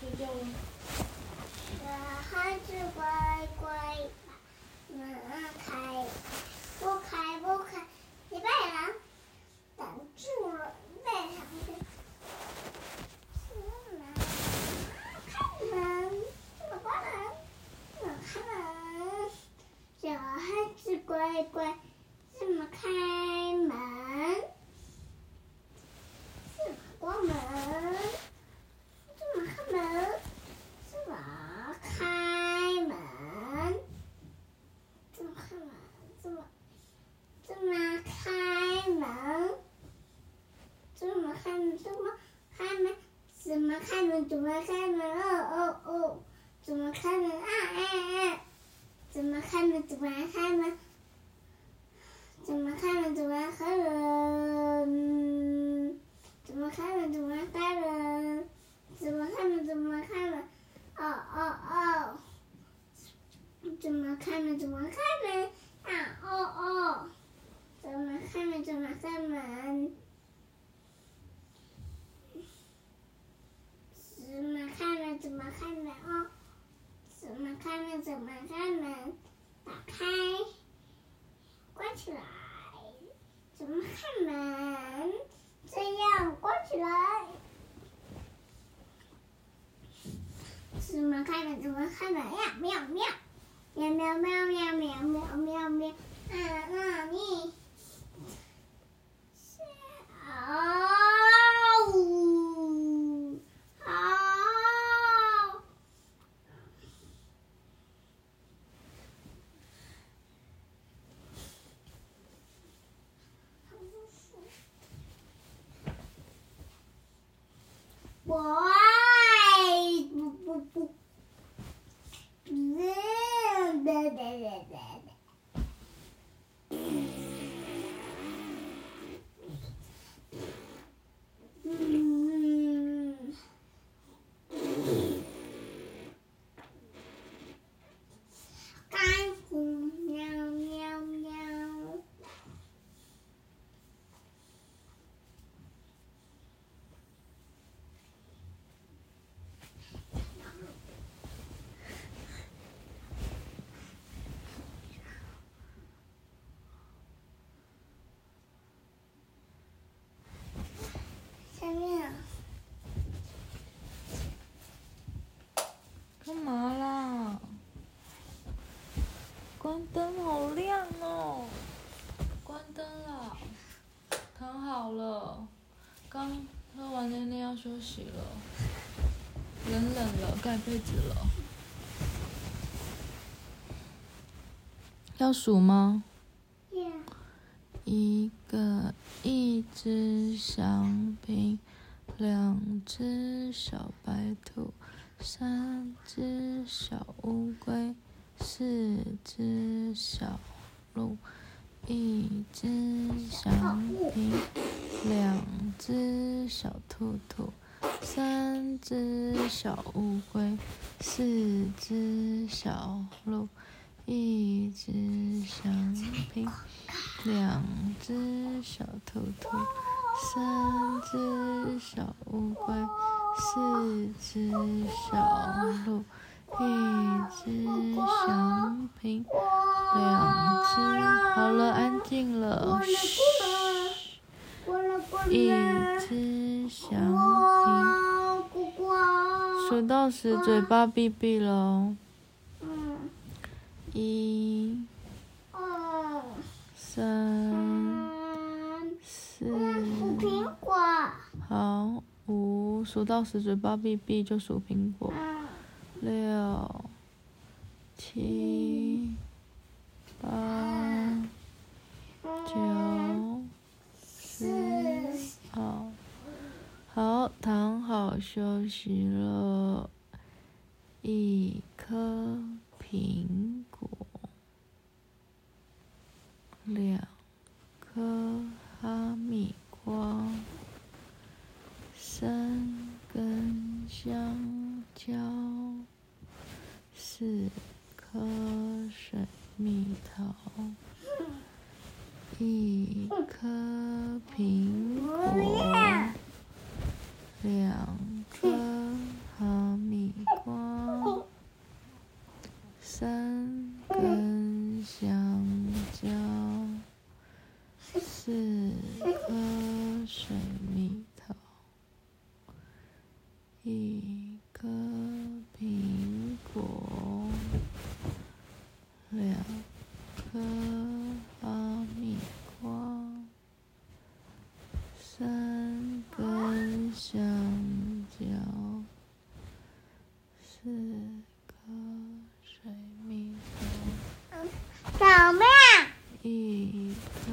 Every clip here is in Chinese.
睡觉了。小孩子乖乖把门开，不开不开，你被人挡住了，被人给。开门，怎么关门？怎么开门？小孩子乖乖，怎么开门？怎么关门？怎么开门？怎么开门？怎么开门？怎么怎么开门？怎么开门？怎么开门？怎么开门？怎么开门？哦哦哦！怎么开门？啊啊啊！怎么开门？怎么开门？怎么开门？怎么开门？怎么开门？怎么开门？怎么开门？怎么开门？哦哦哦！怎么开门？怎么开门？啊哦哦！怎么开门？怎么开门？怎么开门？怎么开门？哦！怎么开门？怎么开门？打开，关起来。开门？这样关起来。怎么开门？怎么开门呀？喵喵，喵喵喵喵喵喵喵喵。啊，你。好，did it. 关灯好亮哦！关灯了，躺好了，刚喝完奶奶要休息了，冷冷了，盖被子了。要数吗？呀，一个一只香槟，两只小白兔，三三只小乌龟，四只小鹿，一只香槟。两只小兔兔，三只小乌龟，四只小鹿，一只香槟，两只好了，安静了，嘘，一只香槟，数到十，嘴巴闭闭了哦，嗯，一、二，三、三，四。苹果。好，五数到十，嘴巴闭闭就数苹果。嗯，六、七、八、九、四，十，好，好，躺好休息了。一颗苹果，两颗哈密瓜。三根香蕉，四颗水蜜桃，一颗苹果，两颗哈密一颗苹果，两颗哈密瓜，三根香蕉，四颗水蜜桃。怎么样？一颗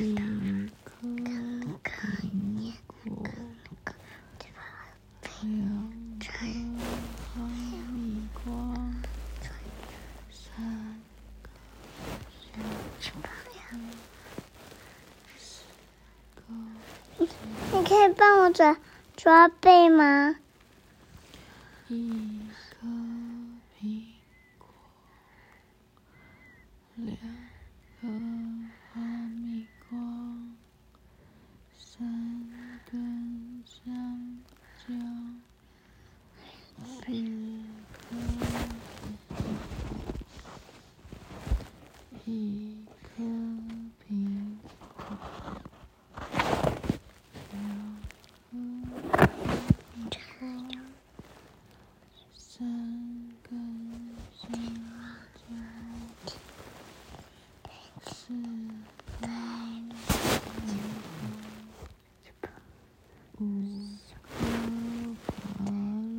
你可以帮我抓抓背吗？一颗苹果，两颗哈密瓜，三根香蕉，四颗一颗苹果，两颗。三根香蕉，四根五颗芭乐，